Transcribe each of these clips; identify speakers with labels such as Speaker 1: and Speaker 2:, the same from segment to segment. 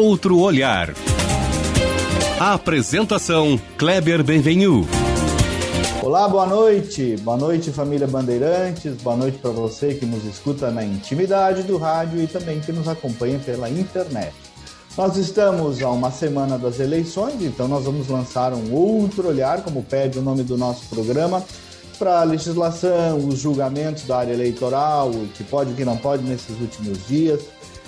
Speaker 1: Outro Olhar. A apresentação Kleber Benvenu.
Speaker 2: Olá, boa noite. Boa noite, família Bandeirantes. Boa noite para você que nos escuta na intimidade do rádio e também que nos acompanha pela internet. Nós estamos a uma semana das eleições, então nós vamos lançar um outro olhar, como pede o nome do nosso programa, para a legislação, os julgamentos da área eleitoral, o que pode e o que não pode nesses últimos dias.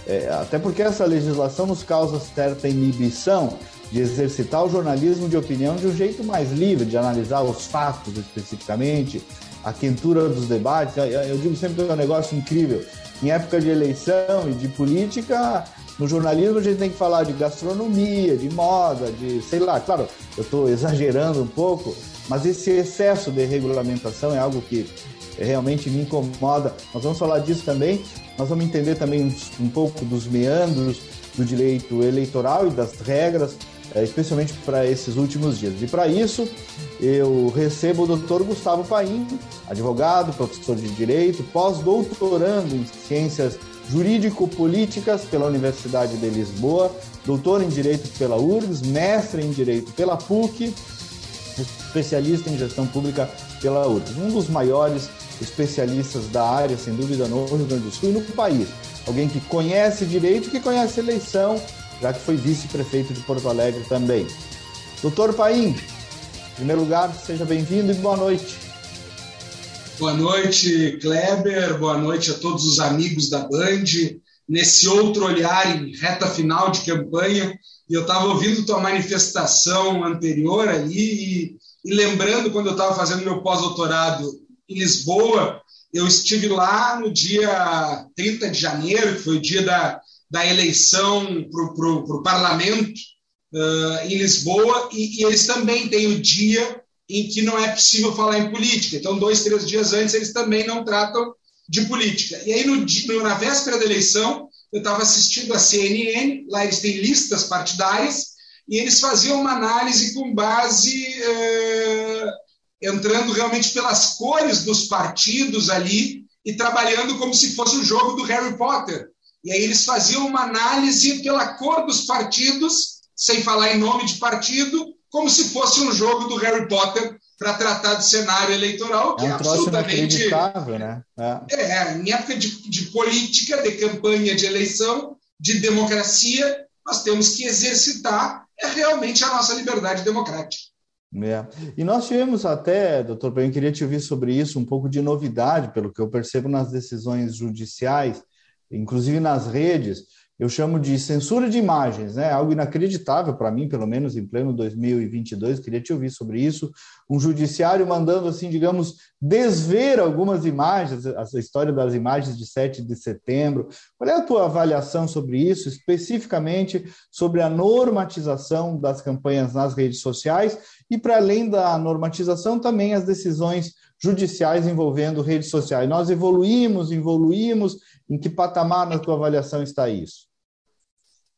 Speaker 2: É, até porque essa legislação nos causa certa inibição de exercitar o jornalismo de opinião de um jeito mais livre, de analisar os fatos especificamente, a quentura dos debates. Eu digo sempre que é um negócio incrível. Em época de eleição e de política, no jornalismo a gente tem que falar de gastronomia, de moda, de sei lá. Claro, eu estou exagerando um pouco, mas esse excesso de regulamentação é algo que realmente me incomoda. Nós vamos falar disso também. Nós vamos entender também um, pouco dos meandros do direito eleitoral e das regras é, especialmente para esses últimos dias. E para isso, eu recebo o doutor Gustavo Paim, advogado, professor de Direito, pós-doutorando em Ciências Jurídico-Políticas pela Universidade de Lisboa, doutor em Direito pela URGS, mestre em Direito pela PUC, especialista em Gestão Pública pela URGS. Um dos maiores especialistas da área, sem dúvida, no Rio Grande do Sul e no país. Alguém que conhece direito, que conhece eleição, já que foi vice-prefeito de Porto Alegre também. Doutor Paim, em primeiro lugar, seja bem-vindo e boa noite.
Speaker 3: Boa noite, Kleber, boa noite a todos os amigos da Band. Nesse outro olhar em reta final de campanha, eu estava ouvindo tua manifestação anterior ali e, e lembrando quando eu estava fazendo meu pós-doutorado em Lisboa, eu estive lá no dia 30 de janeiro, que foi o dia da, da eleição para o parlamento uh, em Lisboa, e, e, eles também têm o dia em que não é possível falar em política. Então, dois, três dias antes, eles também não tratam de política. E aí, no, na véspera da eleição, eu estava assistindo a CNN, lá eles têm listas partidárias, e eles faziam uma análise com base. Uh, entrando realmente pelas cores dos partidos ali e trabalhando como se fosse um jogo do Harry Potter. E aí eles faziam uma análise pela cor dos partidos, sem falar em nome de partido, como se fosse um jogo do Harry Potter para tratar do cenário eleitoral, que é, um é absolutamente.
Speaker 2: Né?
Speaker 3: É. é, em época de, de política, de campanha de eleição, de democracia, nós temos que exercitar é realmente a nossa liberdade democrática.
Speaker 2: É. E nós tivemos até, doutor Penho, queria te ouvir sobre isso, um pouco de novidade, pelo que eu percebo nas decisões judiciais, inclusive nas redes, eu chamo de censura de imagens, né? Algo inacreditável para mim, pelo menos em pleno 2022. Queria te ouvir sobre isso. Um judiciário mandando, assim, digamos, desver algumas imagens, a história das imagens de 7 de setembro. Qual é a tua avaliação sobre isso, especificamente sobre a normatização das campanhas nas redes sociais e, para além da normatização, também as decisões judiciais envolvendo redes sociais? Nós evoluímos, evoluímos em que patamar na tua avaliação está isso?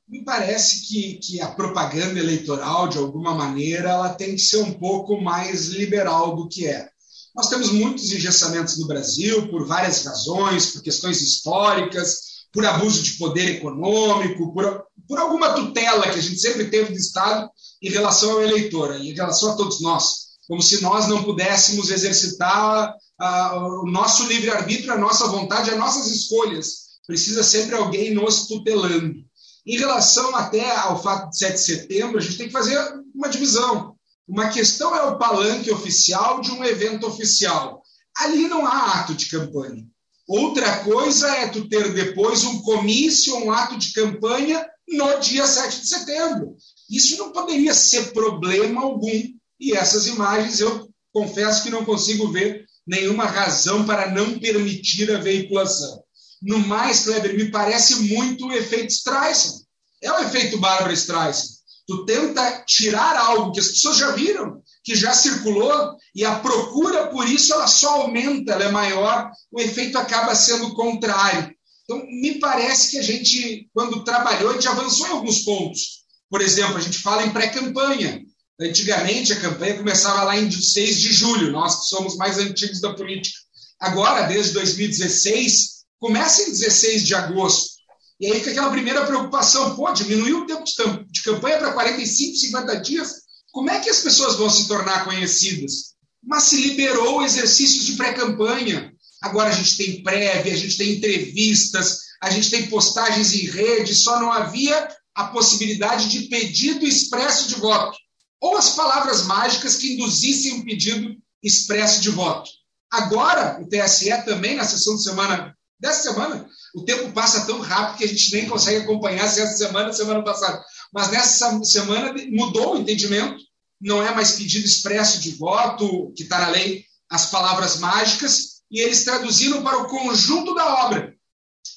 Speaker 3: Me parece que, que a propaganda eleitoral, de alguma maneira, ela tem que ser um pouco mais liberal do que é. Nós temos muitos engessamentos no Brasil por várias razões, por questões históricas, por abuso de poder econômico, por, por alguma tutela que a gente sempre teve do Estado em relação ao eleitor, em relação a todos nós. Como se nós não pudéssemos exercitar o nosso livre-arbítrio, a nossa vontade, as nossas escolhas. Precisa sempre alguém nos tutelando. Em relação até ao fato de 7 de setembro, a gente tem que fazer uma divisão. Uma questão é o palanque oficial de um evento oficial. Ali não há ato de campanha. Outra coisa é tu ter depois um comício, um ato de campanha no dia 7 de setembro. Isso não poderia ser problema algum. E essas imagens eu confesso que não consigo ver nenhuma razão para não permitir a veiculação. No mais, Kleber, me parece muito o efeito Streisand. É o efeito Bárbara Streisand. Tu tenta tirar algo que as pessoas já viram, que já circulou, e a procura por isso ela só aumenta, ela é maior, o efeito acaba sendo contrário. Então, me parece que a gente, quando trabalhou, a gente avançou em alguns pontos. Por exemplo, a gente fala em pré-campanha. Antigamente, a campanha começava lá em 6 de julho, nós que somos mais antigos da política. Agora, desde 2016, começa em 16 de agosto. E aí fica aquela primeira preocupação: pô, diminuiu o tempo de campanha para 45, 50 dias. Como é que as pessoas vão se tornar conhecidas? Mas se liberou exercícios de pré-campanha. Agora a gente tem prévia, a gente tem entrevistas, a gente tem postagens em rede, só não havia a possibilidade de pedido expresso de voto, ou as palavras mágicas que induzissem um pedido expresso de voto. Agora, o TSE também, na sessão de semana dessa semana, o tempo passa tão rápido que a gente nem consegue acompanhar se essa semana semana passada. Mas nessa semana mudou o entendimento, não é mais pedido expresso de voto, que está na lei, as palavras mágicas, e eles traduziram para o conjunto da obra,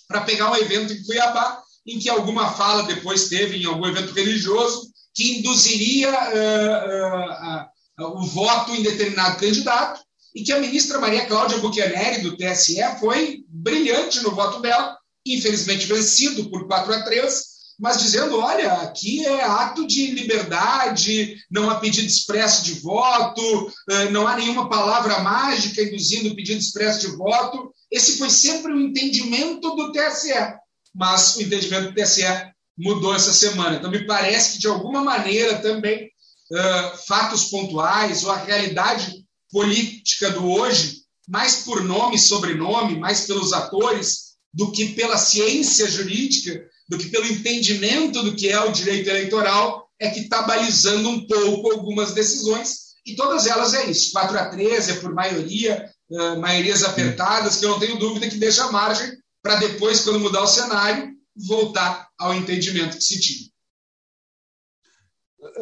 Speaker 3: para pegar um evento em Cuiabá em que alguma fala depois teve em algum evento religioso que induziria uh, uh, uh, o voto em determinado candidato e que a ministra Maria Cláudia Buchianeri, do TSE, foi brilhante no voto dela, infelizmente vencido por 4 a 3, mas dizendo, olha, aqui é ato de liberdade, não há pedido expresso de voto, não há nenhuma palavra mágica induzindo o pedido expresso de voto. Esse foi sempre o entendimento do TSE mas o entendimento do TSE mudou essa semana. Então, me parece que, de alguma maneira, também uh, fatos pontuais ou a realidade política do hoje, mais por nome e sobrenome, mais pelos atores, do que pela ciência jurídica, do que pelo entendimento do que é o direito eleitoral, é que está balizando um pouco algumas decisões, e todas elas é isso. 4 a 13 é por maioria, uh, maiorias apertadas, que eu não tenho dúvida que deixa margem para depois, quando mudar o cenário, voltar ao entendimento que se tinha.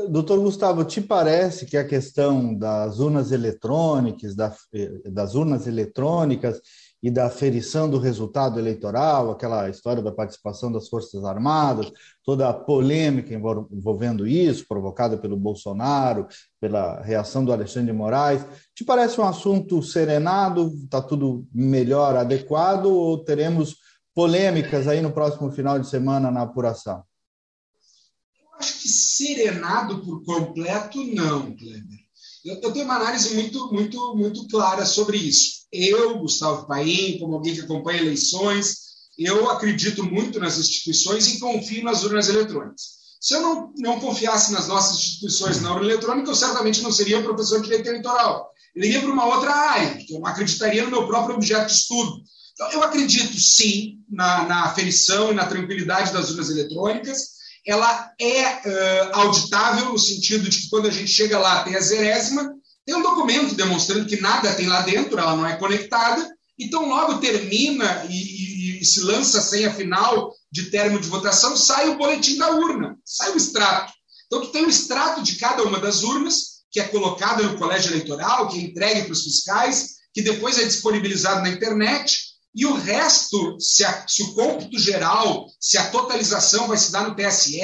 Speaker 2: Doutor Gustavo, te parece que a questão das urnas eletrônicas, das urnas eletrônicas e da aferição do resultado eleitoral, aquela história da participação das Forças Armadas, toda a polêmica envolvendo isso, provocada pelo Bolsonaro, pela reação do Alexandre de Moraes, te parece um assunto serenado, está tudo melhor, adequado, ou teremos polêmicas aí no próximo final de semana na apuração?
Speaker 3: Acho que serenado por completo, não, Kleber. Eu, eu tenho uma análise muito, muito, muito clara sobre isso. Eu, Gustavo Paim, como alguém que acompanha eleições, eu acredito muito nas instituições e confio nas urnas eletrônicas. Se eu não, não confiasse nas nossas instituições na urna eletrônica, eu certamente não seria professor de direito eleitoral. Eu iria para uma outra área, que eu acreditaria no meu próprio objeto de estudo. Então, eu acredito sim na, na aferição e na tranquilidade das urnas eletrônicas ela é uh, auditável no sentido de que quando a gente chega lá tem a zerésima, tem um documento demonstrando que nada tem lá dentro, ela não é conectada, então logo termina e, e, e se lança a senha final de termo de votação, sai o boletim da urna, sai o extrato. Então tu tem o extrato de cada uma das urnas, que é colocado no colégio eleitoral, que é entregue para os fiscais, que depois é disponibilizado na internet, e o resto, se, a, se, o cômputo geral, se a totalização vai se dar no TSE,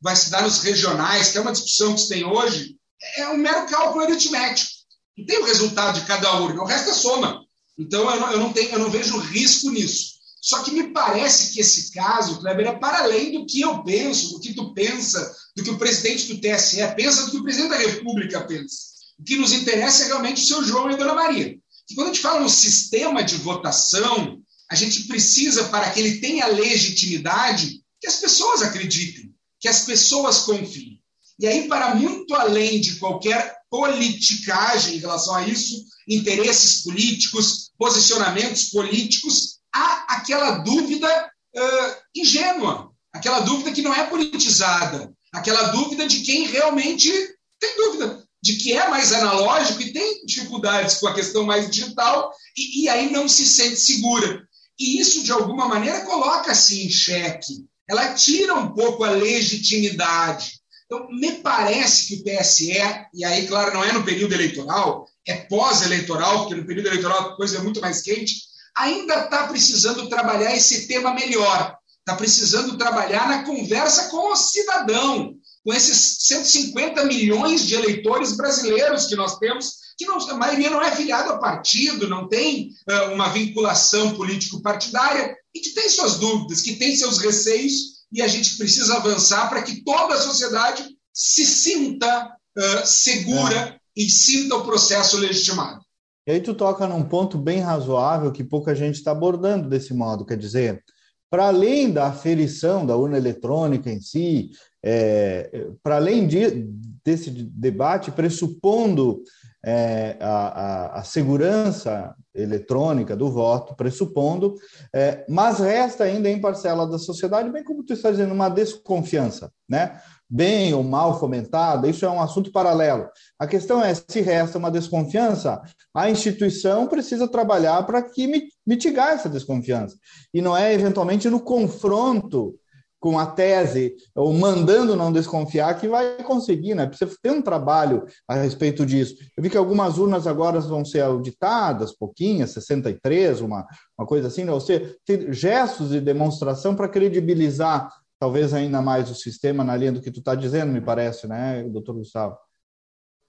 Speaker 3: vai se dar nos regionais, que é uma discussão que se tem hoje, é um mero cálculo aritmético. Não tem o resultado de cada urna, o resto é soma. Então, eu não, eu não, tenho, eu não vejo risco nisso. Só que me parece que esse caso, Kleber, é para além do que eu penso, do que tu pensa, do que o presidente do TSE pensa, do que o presidente da República pensa. O que nos interessa é realmente o seu João e a Dona Maria quando a gente fala no sistema de votação, a gente precisa, para que ele tenha legitimidade, que as pessoas acreditem, que as pessoas confiem. E aí, para muito além de qualquer politicagem em relação a isso, interesses políticos, posicionamentos políticos, há aquela dúvida uh, ingênua, aquela dúvida que não é politizada, aquela dúvida de quem realmente tem dúvida de que é mais analógico e tem dificuldades com a questão mais digital e, e aí não se sente segura. E isso, de alguma maneira, coloca-se em xeque. Ela tira um pouco a legitimidade. Então, me parece que o TSE, e aí, claro, não é no período eleitoral, é pós-eleitoral, porque no período eleitoral a coisa é muito mais quente, ainda está precisando trabalhar esse tema melhor. Está precisando trabalhar na conversa com o cidadão, com esses 150 milhões de eleitores brasileiros que nós temos, que não, a maioria não é filiado a partido, não tem uh, uma vinculação político-partidária e que tem suas dúvidas, que tem seus receios, e a gente precisa avançar para que toda a sociedade se sinta uh, segura é. e sinta o processo legitimado.
Speaker 2: E aí tu toca num ponto bem razoável que pouca gente está abordando desse modo, quer dizer, para além da aferição da urna eletrônica em si, é, para além de, desse debate, pressupondo é, a, a, a, segurança eletrônica do voto, pressupondo, é, mas resta ainda em parcela da sociedade, bem como tu está dizendo, uma desconfiança, né? Bem ou mal fomentada, isso é um assunto paralelo. A questão é, se resta uma desconfiança, a instituição precisa trabalhar para que mitigar essa desconfiança. E não é, eventualmente, no confronto com a tese, ou mandando não desconfiar, que vai conseguir, né? Precisa ter um trabalho a respeito disso. Eu vi que algumas urnas agora vão ser auditadas, pouquinhas, 63, uma, uma coisa assim, né? ou seja, gestos de demonstração para credibilizar talvez ainda mais o sistema na linha do que tu está dizendo, me parece, né, doutor Gustavo?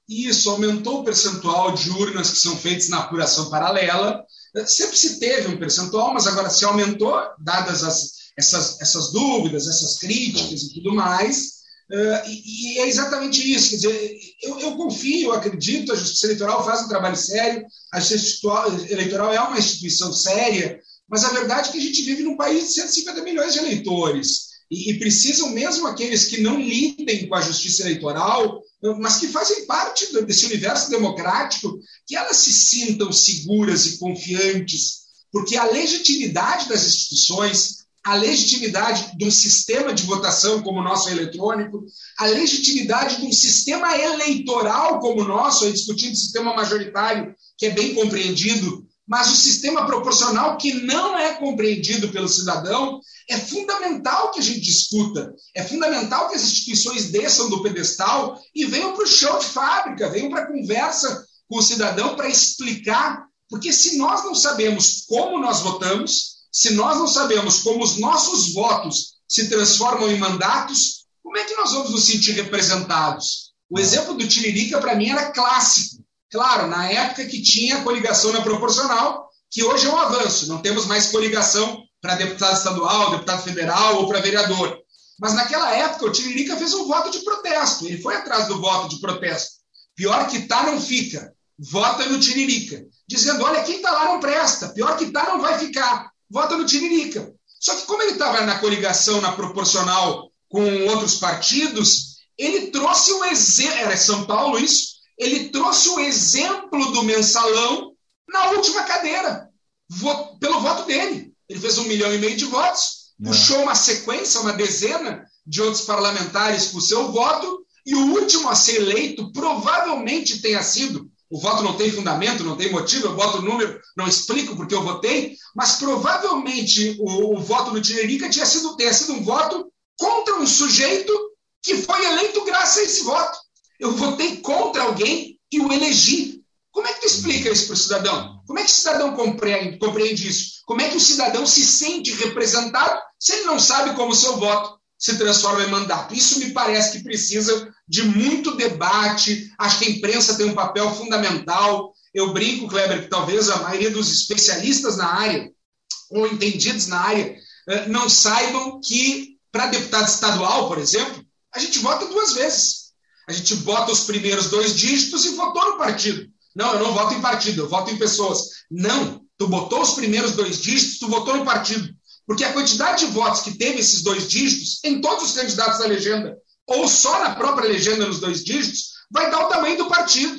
Speaker 3: Isso, aumentou o percentual de urnas que são feitas na apuração paralela. Sempre se teve um percentual, mas agora se aumentou, dadas as, essas, essas dúvidas, essas críticas e tudo mais. Uh, e, e, é exatamente isso. Quer dizer, eu, eu, confio, eu acredito, a Justiça Eleitoral faz um trabalho sério, a Justiça Eleitoral é uma instituição séria, mas a verdade é que a gente vive num país de 150 milhões de eleitores. E, e precisam mesmo aqueles que não lidem com a justiça eleitoral, mas que fazem parte desse universo democrático, que elas se sintam seguras e confiantes, porque a legitimidade das instituições, a legitimidade de um sistema de votação como o nosso eletrônico, a legitimidade de um sistema eleitoral como o nosso, aí discutindo sistema majoritário, que é bem compreendido, mas o sistema proporcional que não é compreendido pelo cidadão, é fundamental que a gente discuta, é fundamental que as instituições desçam do pedestal e venham para o chão de fábrica, venham para a conversa com o cidadão para explicar, porque se nós não sabemos como nós votamos, se nós não sabemos como os nossos votos se transformam em mandatos, como é que nós vamos nos sentir representados? O exemplo do Tiririca, para mim, era clássico. Claro, na época que tinha coligação na proporcional, que hoje é um avanço, não temos mais coligação para deputado estadual, deputado federal ou para vereador. Mas naquela época, o Tiririca fez um voto de protesto, ele foi atrás do voto de protesto. Pior que tá, não fica. Vota no Tiririca. Dizendo: olha, quem está lá não presta. Pior que tá, não vai ficar vota no Tiririca. Só que como ele estava na coligação, na proporcional com outros partidos, ele trouxe o exemplo, era São Paulo isso, ele trouxe o exemplo do mensalão na última cadeira, pelo voto dele. Ele fez um milhão e meio de votos, Não. É. puxou uma sequência, uma dezena de outros parlamentares com o seu voto, e o último a ser eleito provavelmente tenha sido o voto não tem fundamento, não tem motivo, eu boto o número, não explico porque eu votei, mas provavelmente o, o voto do Tiririca tinha sido, tenha sido um voto contra um sujeito que foi eleito graças a esse voto. Eu votei contra alguém e o elegi. Como é que tu explica isso para o cidadão? Como é que o cidadão compreende, compreende isso? Como é que o cidadão se sente representado se ele não sabe como o seu voto se transforma em mandato. Isso me parece que precisa de muito debate. Acho que a imprensa tem um papel fundamental. Eu brinco, Kleber, que talvez a maioria dos especialistas na área, ou entendidos na área, eh, não saibam que, para deputado estadual, por exemplo, a gente vota duas vezes. A gente bota os primeiros dois dígitos e votou no partido. Não, eu não voto em partido, eu voto em pessoas. Não, tu botou os primeiros dois dígitos, tu votou no partido. Porque a quantidade de votos que teve esses dois dígitos em todos os candidatos da legenda, ou só na própria legenda nos dois dígitos, vai dar o tamanho do partido.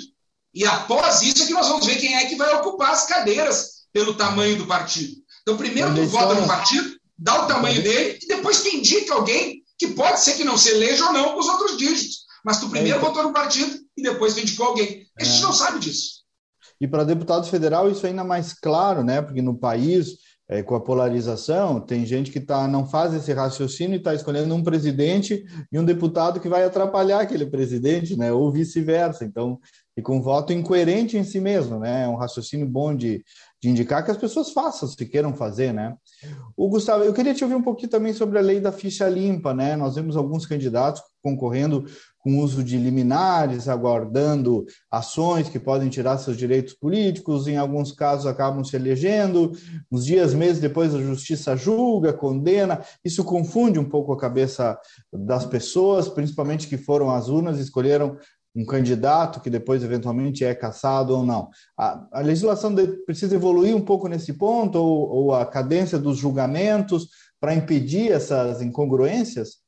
Speaker 3: E após isso é que nós vamos ver quem é que vai ocupar as cadeiras pelo tamanho do partido. Então, primeiro tu vota no partido, dá o tamanho dele, e depois tu indica alguém que pode ser que não se eleja ou não com os outros dígitos. Mas tu primeiro é. votou no partido e depois tu indicou alguém. A gente é. não sabe disso.
Speaker 2: E para deputado federal isso é ainda mais claro, né? Porque no país é, com a polarização, tem gente que tá, não faz esse raciocínio e está escolhendo um presidente e um deputado que vai atrapalhar aquele presidente, né? ou vice-versa. Então, e com voto incoerente em si mesmo, né? É um raciocínio bom de, de indicar que as pessoas façam se queiram fazer, né? O Gustavo, eu queria te ouvir um pouquinho também sobre a lei da ficha limpa, né? Nós vemos alguns candidatos concorrendo com uso de liminares, aguardando ações que podem tirar seus direitos políticos, em alguns casos acabam se elegendo, uns dias, meses depois a justiça julga, condena, isso confunde um pouco a cabeça das pessoas, principalmente que foram às urnas e escolheram um candidato que depois eventualmente é caçado ou não. A, a legislação de, precisa evoluir um pouco nesse ponto, ou, ou, a cadência dos julgamentos, para impedir essas incongruências?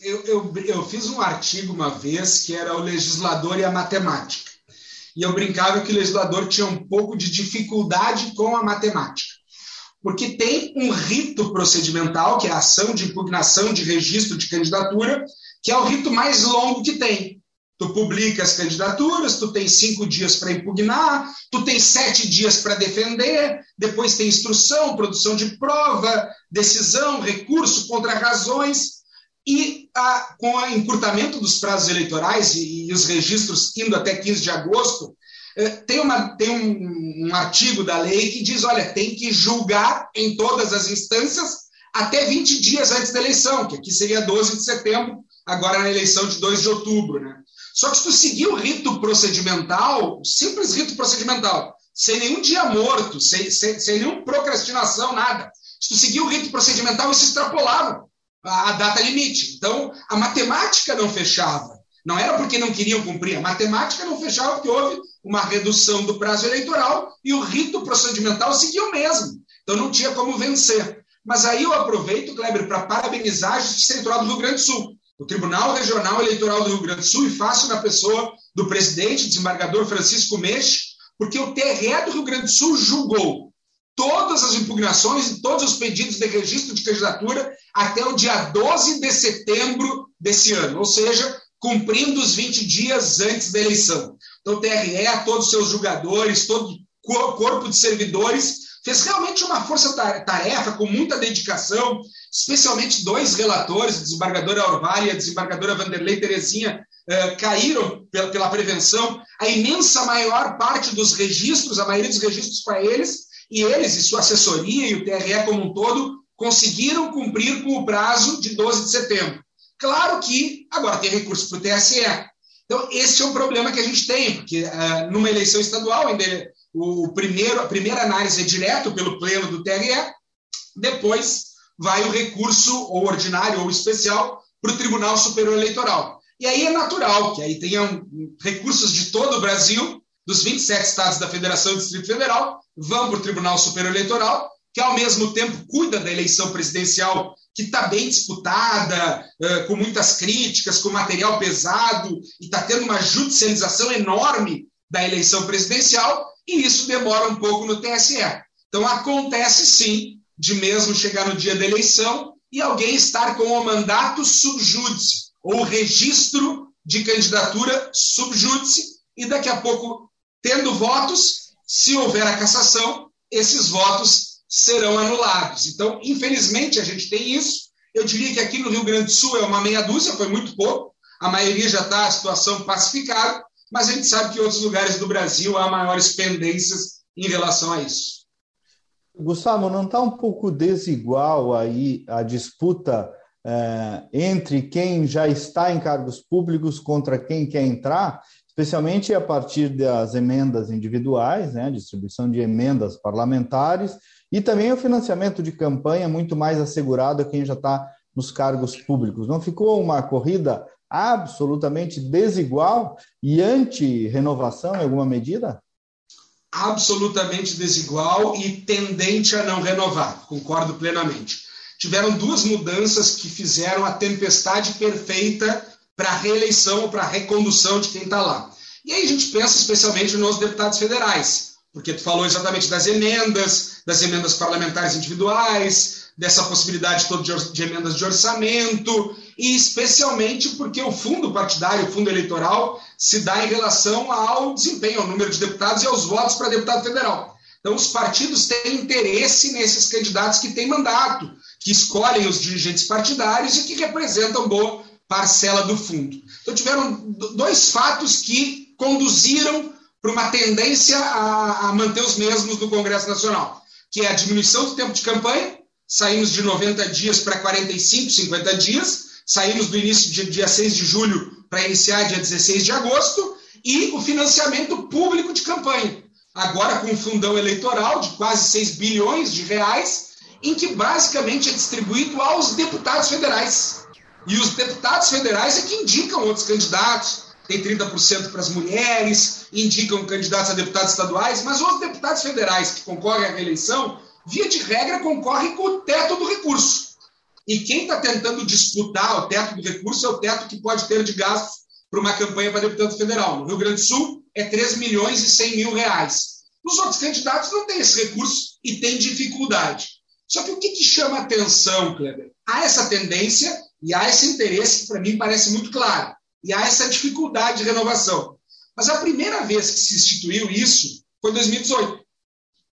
Speaker 3: Eu, eu, eu fiz um artigo uma vez que era o legislador e a matemática. E eu brincava que o legislador tinha um pouco de dificuldade com a matemática. Porque tem um rito procedimental, que é a ação de impugnação de registro de candidatura, que é o rito mais longo que tem. Tu publica as candidaturas, tu tem cinco dias para impugnar, tu tem sete dias para defender, depois tem instrução, produção de prova, decisão, recurso, contra-razões, e a, com o encurtamento dos prazos eleitorais e, e, os registros indo até 15 de agosto, eh, tem, uma, tem um, um artigo da lei que diz: olha, tem que julgar em todas as instâncias até 20 dias antes da eleição, que aqui seria 12 de setembro, agora na eleição de 2 de outubro. Né? Só que se tu seguir o rito procedimental, simples rito procedimental, sem nenhum dia morto, sem, sem, sem nenhuma procrastinação, nada. Se tu seguir o rito procedimental, isso extrapolava a, data limite. Então, a matemática não fechava. Não era porque não queriam cumprir, a matemática não fechava porque houve uma redução do prazo eleitoral e o rito procedimental seguiu mesmo. Então não tinha como vencer. Mas aí eu aproveito, Kleber, para parabenizar a Justiça Eleitoral do Rio Grande do Sul, o Tribunal Regional Eleitoral do Rio Grande do Sul, e faço na pessoa do presidente, desembargador Francisco Mexe, porque o TRE do Rio Grande do Sul julgou todas as impugnações e todos os pedidos de registro de candidatura até o dia 12 de setembro desse ano, ou seja, cumprindo os 20 dias antes da eleição. Então, o TRE, todos os seus julgadores, todo o corpo de servidores, fez realmente uma força-tarefa com muita dedicação, especialmente dois relatores, a desembargadora Orvalho e a desembargadora Vanderlei Terezinha, eh, caíram pela, pela prevenção. A imensa maior parte dos registros, a maioria dos registros para eles, e eles e sua assessoria e o TRE como um todo conseguiram cumprir com o prazo de 12 de setembro. Claro que agora tem recurso para o TSE. Então, esse é um problema que a gente tem, porque uh, numa eleição estadual, ainda o primeiro, a primeira análise é direto pelo pleno do TRE, depois vai o recurso ou ordinário ou especial para o Tribunal Superior Eleitoral. E aí é natural que aí tenham recursos de todo o Brasil, dos 27 estados da Federação e Distrito Federal, vão para o Tribunal Superior Eleitoral, que ao mesmo tempo cuida da eleição presidencial, que está bem disputada, com muitas críticas, com material pesado, e está tendo uma judicialização enorme da eleição presidencial, e isso demora um pouco no TSE. Então acontece sim de mesmo chegar no dia da eleição e alguém estar com o mandato subjúdice, ou registro de candidatura subjúdice, e daqui a pouco, tendo votos, se houver a cassação, esses votos serão anulados. Então, infelizmente, a gente tem isso. Eu diria que aqui no Rio Grande do Sul é uma meia dúzia, foi muito pouco. A maioria já está a situação pacificada, mas a gente sabe que em outros lugares do Brasil há maiores pendências em relação a isso.
Speaker 2: Gustavo, não está um pouco desigual aí a disputa é, entre quem já está em cargos públicos contra quem quer entrar? Especialmente a partir das emendas individuais, né, distribuição de emendas parlamentares, e também o financiamento de campanha muito mais assegurado a quem já está nos cargos públicos. Não ficou uma corrida absolutamente desigual e anti-renovação em alguma medida?
Speaker 3: Absolutamente desigual e tendente a não renovar, concordo plenamente. Tiveram duas mudanças que fizeram a tempestade perfeita para reeleição ou para recondução de quem está lá. E aí a gente pensa especialmente nos deputados federais, porque tu falou exatamente das emendas, das emendas parlamentares individuais, dessa possibilidade toda de, de emendas de orçamento, e especialmente porque o fundo partidário, o fundo eleitoral, se dá em relação ao desempenho, ao número de deputados e aos votos para deputado federal. Então, os partidos têm interesse nesses candidatos que têm mandato, que escolhem os dirigentes partidários e que representam boa parcela do fundo. Então, tiveram dois fatos que conduziram para uma tendência a, a, manter os mesmos no Congresso Nacional, que é a diminuição do tempo de campanha, saímos de 90 dias para 45, 50 dias, saímos do início de dia 6 de julho para iniciar dia 16 de agosto, e o financiamento público de campanha, agora com um fundão eleitoral de quase 6 bilhões de reais, em que basicamente é distribuído aos deputados federais. E os deputados federais é que indicam outros candidatos, tem 30% para as mulheres, indicam candidatos a deputados estaduais, mas os deputados federais que concorrem à reeleição via de regra, concorre com o teto do recurso. E quem está tentando disputar o teto do recurso é o teto que pode ter de gastos para uma campanha para deputado federal. No Rio Grande do Sul, é 3 milhões e 100 mil reais. Os outros candidatos não têm esse recurso e têm dificuldade. Só que o que, que chama atenção, Kleber? Há essa tendência e há esse interesse, que para mim parece muito claro, e há essa dificuldade de renovação. Mas a primeira vez que se instituiu isso foi em 2018.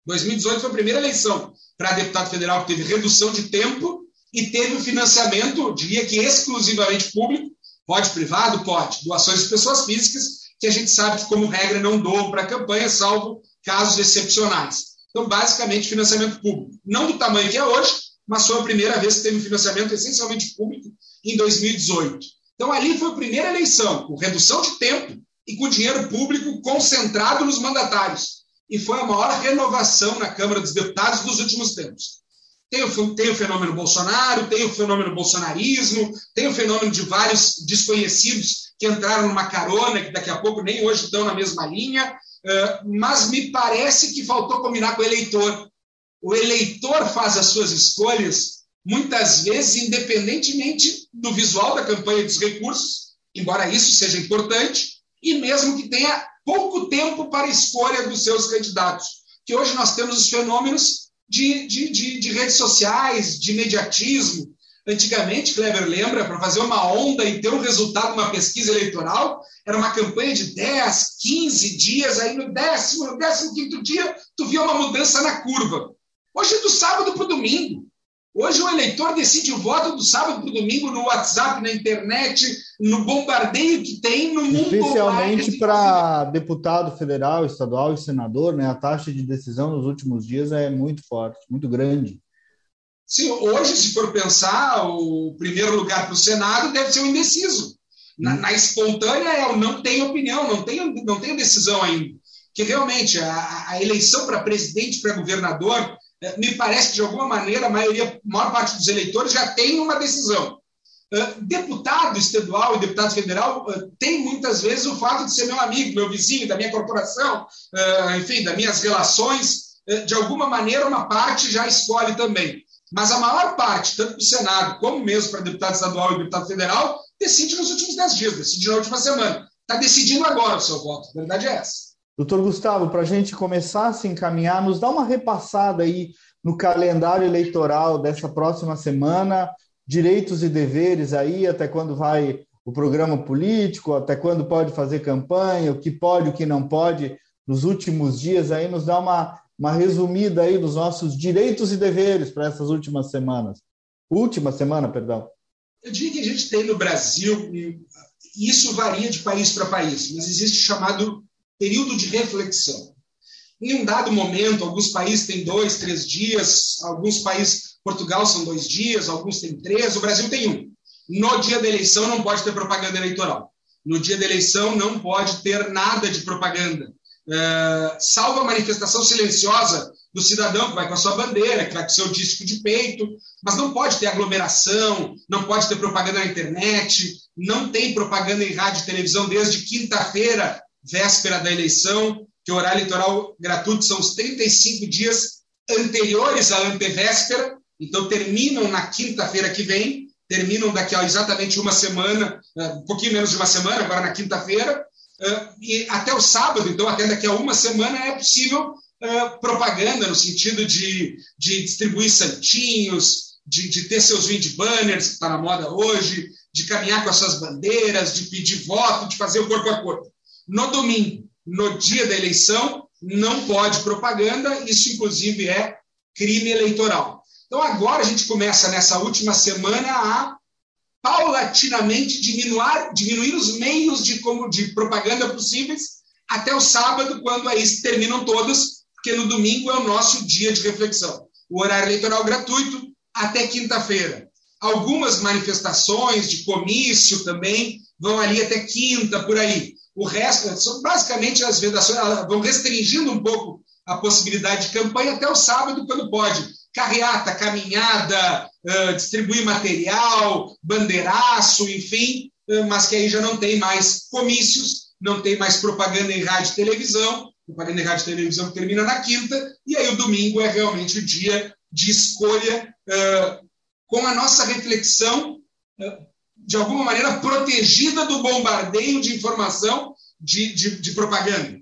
Speaker 3: 2018 foi a primeira eleição para deputado federal que teve redução de tempo e teve o financiamento, diria que exclusivamente público, pode privado, pode, doações de pessoas físicas, que a gente sabe que, como regra, não doam para a campanha, salvo casos excepcionais. Então, basicamente, financiamento público. Não do tamanho que é hoje, mas foi a primeira vez que teve financiamento essencialmente público em 2018. Então, ali foi a primeira eleição, com redução de tempo e com dinheiro público concentrado nos mandatários. E foi a maior renovação na Câmara dos Deputados dos últimos tempos. Tem o, tem o fenômeno Bolsonaro, tem o fenômeno bolsonarismo, tem o fenômeno de vários desconhecidos que entraram numa carona, que daqui a pouco nem hoje estão na mesma linha, mas me parece que faltou combinar com o eleitor. O eleitor faz as suas escolhas, muitas vezes, independentemente do visual da campanha dos recursos, embora isso seja importante, e mesmo que tenha pouco tempo para a escolha dos seus candidatos. Que hoje nós temos os fenômenos de, de, de, de redes sociais, de imediatismo, Antigamente, Kleber lembra, para fazer uma onda e ter um resultado, uma pesquisa eleitoral, era uma campanha de 10, 15 dias, aí no décimo, no décimo quinto dia, tu via uma mudança na curva. Hoje é do sábado para o domingo. Hoje o eleitor decide o voto do sábado para o domingo no WhatsApp, na internet, no bombardeio que tem no mundo.
Speaker 2: Especialmente para deputado federal, estadual e senador, né? A taxa de decisão nos últimos dias é muito forte, muito grande.
Speaker 3: Sim, hoje, se for pensar, o primeiro lugar para o Senado deve ser o indeciso. Na, na, espontânea é o não tem opinião, não tem, não tem decisão ainda. Que realmente a, a eleição para presidente, para governador, me parece que de alguma maneira a maioria, a maior parte dos eleitores já tem uma decisão. Uh, deputado estadual e deputado federal uh, tem muitas vezes o fato de ser meu amigo, meu vizinho, da minha corporação, uh, enfim, das minhas relações. de alguma maneira, uma parte já escolhe também. Mas a maior parte, tanto do Senado como mesmo para deputado estadual e deputado federal, decide nos últimos dez dias, decide na última semana. Está decidindo agora o seu voto. A verdade é essa.
Speaker 2: Doutor Gustavo, para a gente começar a se encaminhar, nos dá uma repassada aí no calendário eleitoral dessa próxima semana, direitos e deveres aí, até quando vai o programa político, até quando pode fazer campanha, o que pode, o que não pode, nos últimos dias aí, nos dá uma uma resumida aí dos nossos direitos e deveres para essas últimas semanas. Última semana, perdão.
Speaker 3: Eu diria que a gente tem no Brasil, isso varia de país para país, mas existe chamado período de reflexão. Em um dado momento, alguns países têm dois, três dias, alguns países, Portugal são dois dias, alguns têm três, o Brasil tem um. No dia da eleição não pode ter propaganda eleitoral. No dia da eleição não pode ter nada de propaganda é, salvo a manifestação silenciosa do cidadão que vai com a sua bandeira, que vai com o seu disco de peito, mas não pode ter aglomeração, não pode ter propaganda na internet, não tem propaganda em rádio e televisão desde quinta-feira, véspera da eleição, que o horário eleitoral gratuito são os 35 dias anteriores à antevéspera, então terminam na quinta-feira que vem, terminam daqui a exatamente uma semana, é, um pouquinho menos de uma semana, agora na quinta-feira, Uh, e até o sábado, então até daqui a uma semana, é possível uh, propaganda no sentido de, de distribuir santinhos, de, de ter seus wind banners, que está na moda hoje, de caminhar com as suas bandeiras, de pedir voto, de fazer o corpo a corpo. No domingo, no dia da eleição, não pode propaganda, isso inclusive é crime eleitoral. Então agora a gente começa nessa última semana a paulatinamente diminuir, diminuir os meios de, como, de propaganda possíveis até o sábado, quando aí terminam todos, porque no domingo é o nosso dia de reflexão. O horário eleitoral gratuito até quinta-feira. Algumas manifestações de comício também vão ali até quinta, por aí. O resto, são basicamente as vedações, vão restringindo um pouco a possibilidade de campanha até o sábado, quando pode carreata, caminhada, distribuir material, bandeiraço, enfim, mas que aí já não tem mais comícios, não tem mais propaganda em rádio e televisão, propaganda de rádio e televisão que termina na quinta, e aí o domingo é realmente o dia de escolha com a nossa reflexão, de alguma maneira, protegida do bombardeio de informação de, de, de propaganda.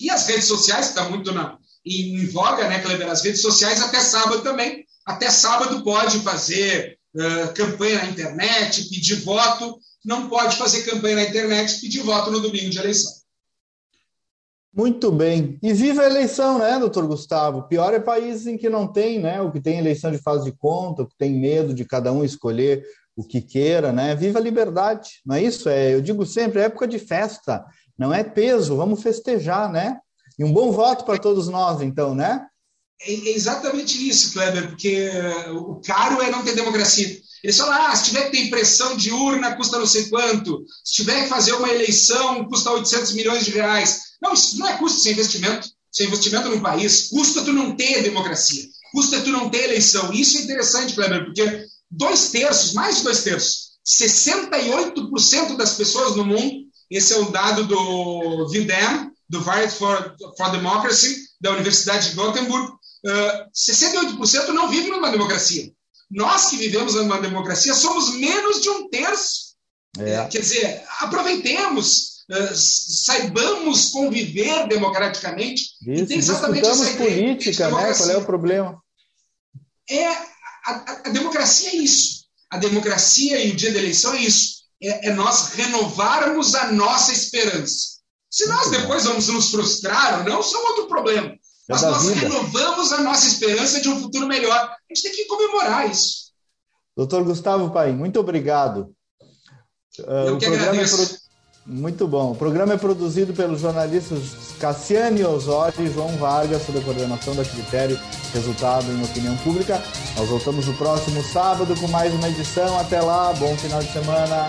Speaker 3: E as redes sociais, que está muito na, em, em, voga, né, Kleber? As redes sociais até sábado também. Até sábado pode fazer uh, campanha na internet, pedir voto. Não pode fazer campanha na internet, pedir voto no domingo de eleição.
Speaker 2: Muito bem. E viva a eleição, né, doutor Gustavo? Pior é países em que não tem, né? O que tem eleição de fase de conta, o que tem medo de cada um escolher o que queira, né? Viva a liberdade, não é isso? É, eu digo sempre, é época de festa, não é peso, vamos festejar, né? E um bom voto para todos nós, então, né?
Speaker 3: É, é exatamente isso, Kleber, porque o caro é não ter democracia. Eles falam, ah, se tiver que ter impressão de urna, custa não sei quanto. Se tiver que fazer uma eleição, custa 800 milhões de reais. Não, isso não é custo sem investimento. Sem investimento no país, custa tu não ter democracia. Custa tu não ter eleição. Isso é interessante, Kleber, porque dois terços, mais de dois terços, 68% das pessoas no mundo, esse é o dado do VIDEM, do Variety for, for Democracy, da Universidade de Gothenburg, uh, 68% não vivem numa democracia. Nós que vivemos numa democracia somos menos de um terço. É. Quer dizer, aproveitemos, uh, saibamos conviver democraticamente.
Speaker 2: Isso, e tem exatamente essa política, né? Qual é o problema?
Speaker 3: É, a, a, a, democracia é isso. A democracia e o dia da eleição é isso. É, é nós renovarmos a nossa esperança. Se nós depois vamos nos frustrar ou não, isso é outro problema. É Mas nós vida. renovamos a nossa esperança de um futuro melhor. A gente tem que comemorar isso.
Speaker 2: Doutor Gustavo Paim, muito obrigado.
Speaker 3: Eu uh, que é agradeço. É
Speaker 2: muito bom. O programa é produzido pelos jornalistas Cassiane Osório e João Vargas, sob a coordenação da Critério Resultado em Opinião Pública. Nós voltamos no próximo sábado com mais uma edição. Até lá, bom final de semana.